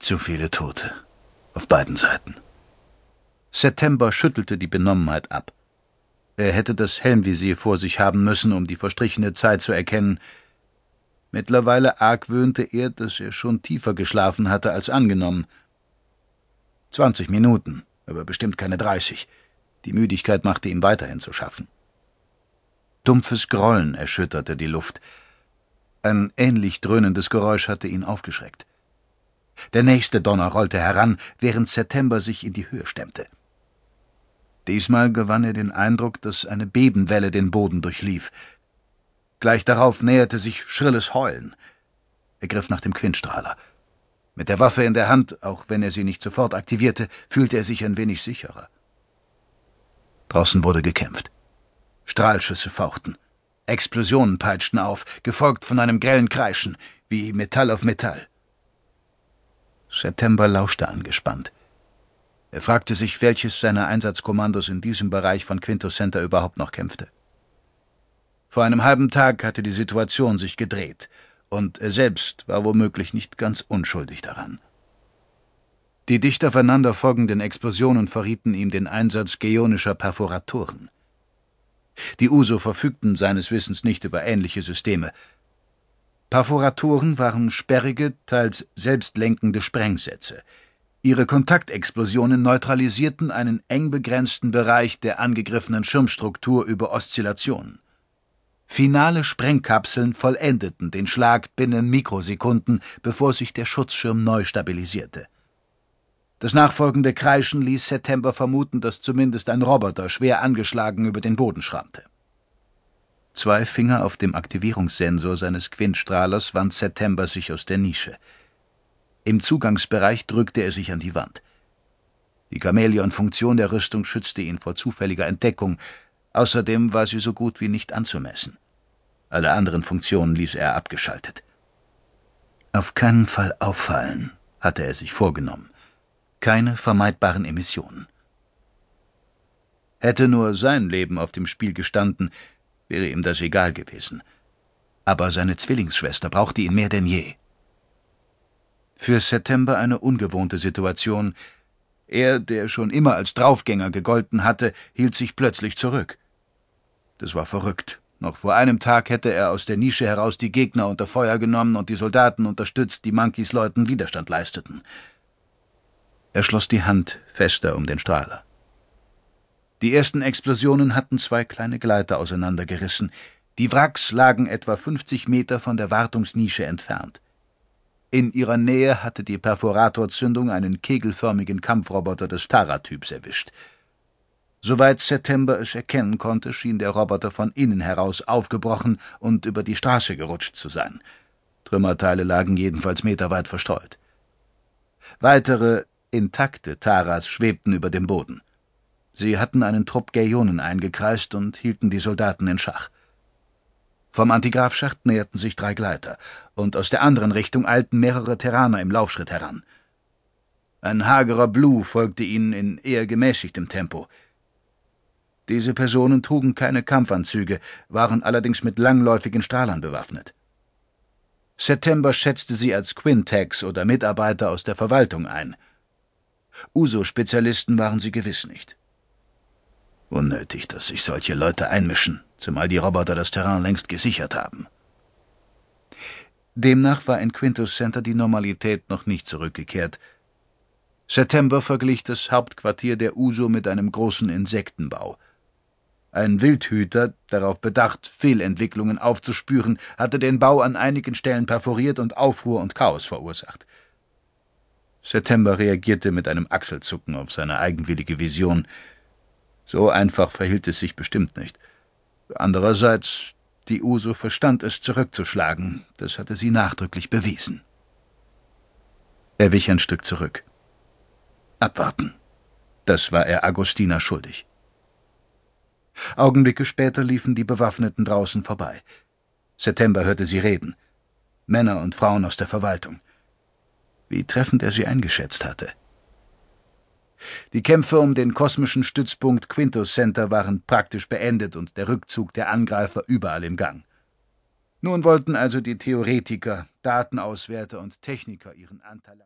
Zu viele Tote. Auf beiden Seiten. September schüttelte die Benommenheit ab. Er hätte das Helmvisier vor sich haben müssen, um die verstrichene Zeit zu erkennen. Mittlerweile argwöhnte er, dass er schon tiefer geschlafen hatte als angenommen. Zwanzig Minuten, aber bestimmt keine dreißig. Die Müdigkeit machte ihm weiterhin zu schaffen. Dumpfes Grollen erschütterte die Luft. Ein ähnlich dröhnendes Geräusch hatte ihn aufgeschreckt. Der nächste Donner rollte heran, während September sich in die Höhe stemmte. Diesmal gewann er den Eindruck, dass eine Bebenwelle den Boden durchlief. Gleich darauf näherte sich schrilles Heulen. Er griff nach dem Quintstrahler. Mit der Waffe in der Hand, auch wenn er sie nicht sofort aktivierte, fühlte er sich ein wenig sicherer. Draußen wurde gekämpft. Strahlschüsse fauchten. Explosionen peitschten auf, gefolgt von einem grellen Kreischen, wie Metall auf Metall. September lauschte angespannt. Er fragte sich, welches seiner Einsatzkommandos in diesem Bereich von Quinto Center überhaupt noch kämpfte. Vor einem halben Tag hatte die Situation sich gedreht, und er selbst war womöglich nicht ganz unschuldig daran. Die dicht aufeinander folgenden Explosionen verrieten ihm den Einsatz geonischer Perforatoren. Die USO verfügten seines Wissens nicht über ähnliche Systeme. Perforatoren waren sperrige, teils selbstlenkende Sprengsätze, Ihre Kontaktexplosionen neutralisierten einen eng begrenzten Bereich der angegriffenen Schirmstruktur über Oszillationen. Finale Sprengkapseln vollendeten den Schlag binnen Mikrosekunden, bevor sich der Schutzschirm neu stabilisierte. Das nachfolgende Kreischen ließ September vermuten, dass zumindest ein Roboter schwer angeschlagen über den Boden schrammte. Zwei Finger auf dem Aktivierungssensor seines Quintstrahlers wand September sich aus der Nische – im Zugangsbereich drückte er sich an die Wand. Die Chamäleon-Funktion der Rüstung schützte ihn vor zufälliger Entdeckung, außerdem war sie so gut wie nicht anzumessen. Alle anderen Funktionen ließ er abgeschaltet. Auf keinen Fall auffallen, hatte er sich vorgenommen. Keine vermeidbaren Emissionen. Hätte nur sein Leben auf dem Spiel gestanden, wäre ihm das egal gewesen. Aber seine Zwillingsschwester brauchte ihn mehr denn je. Für September eine ungewohnte Situation. Er, der schon immer als Draufgänger gegolten hatte, hielt sich plötzlich zurück. Das war verrückt. Noch vor einem Tag hätte er aus der Nische heraus die Gegner unter Feuer genommen und die Soldaten unterstützt, die Monkeys Leuten Widerstand leisteten. Er schloss die Hand fester um den Strahler. Die ersten Explosionen hatten zwei kleine Gleiter auseinandergerissen. Die Wracks lagen etwa 50 Meter von der Wartungsnische entfernt. In ihrer Nähe hatte die Perforatorzündung einen kegelförmigen Kampfroboter des Tara-Typs erwischt. Soweit September es erkennen konnte, schien der Roboter von innen heraus aufgebrochen und über die Straße gerutscht zu sein. Trümmerteile lagen jedenfalls meterweit verstreut. Weitere, intakte Taras schwebten über dem Boden. Sie hatten einen Trupp Gaionen eingekreist und hielten die Soldaten in Schach. Vom Antigrafschacht näherten sich drei Gleiter, und aus der anderen Richtung eilten mehrere Terraner im Laufschritt heran. Ein hagerer Blue folgte ihnen in eher gemäßigtem Tempo. Diese Personen trugen keine Kampfanzüge, waren allerdings mit langläufigen Strahlern bewaffnet. September schätzte sie als Quintex oder Mitarbeiter aus der Verwaltung ein. USO-Spezialisten waren sie gewiss nicht. Unnötig, dass sich solche Leute einmischen, zumal die Roboter das Terrain längst gesichert haben. Demnach war in Quintus Center die Normalität noch nicht zurückgekehrt. September verglich das Hauptquartier der USO mit einem großen Insektenbau. Ein Wildhüter, darauf bedacht, Fehlentwicklungen aufzuspüren, hatte den Bau an einigen Stellen perforiert und Aufruhr und Chaos verursacht. September reagierte mit einem Achselzucken auf seine eigenwillige Vision. So einfach verhielt es sich bestimmt nicht. Andererseits, die Uso verstand es zurückzuschlagen, das hatte sie nachdrücklich bewiesen. Er wich ein Stück zurück. Abwarten. Das war er Agostina schuldig. Augenblicke später liefen die Bewaffneten draußen vorbei. September hörte sie reden. Männer und Frauen aus der Verwaltung. Wie treffend er sie eingeschätzt hatte. Die Kämpfe um den kosmischen Stützpunkt Quintus Center waren praktisch beendet und der Rückzug der Angreifer überall im Gang. Nun wollten also die Theoretiker, Datenauswerter und Techniker ihren Anteil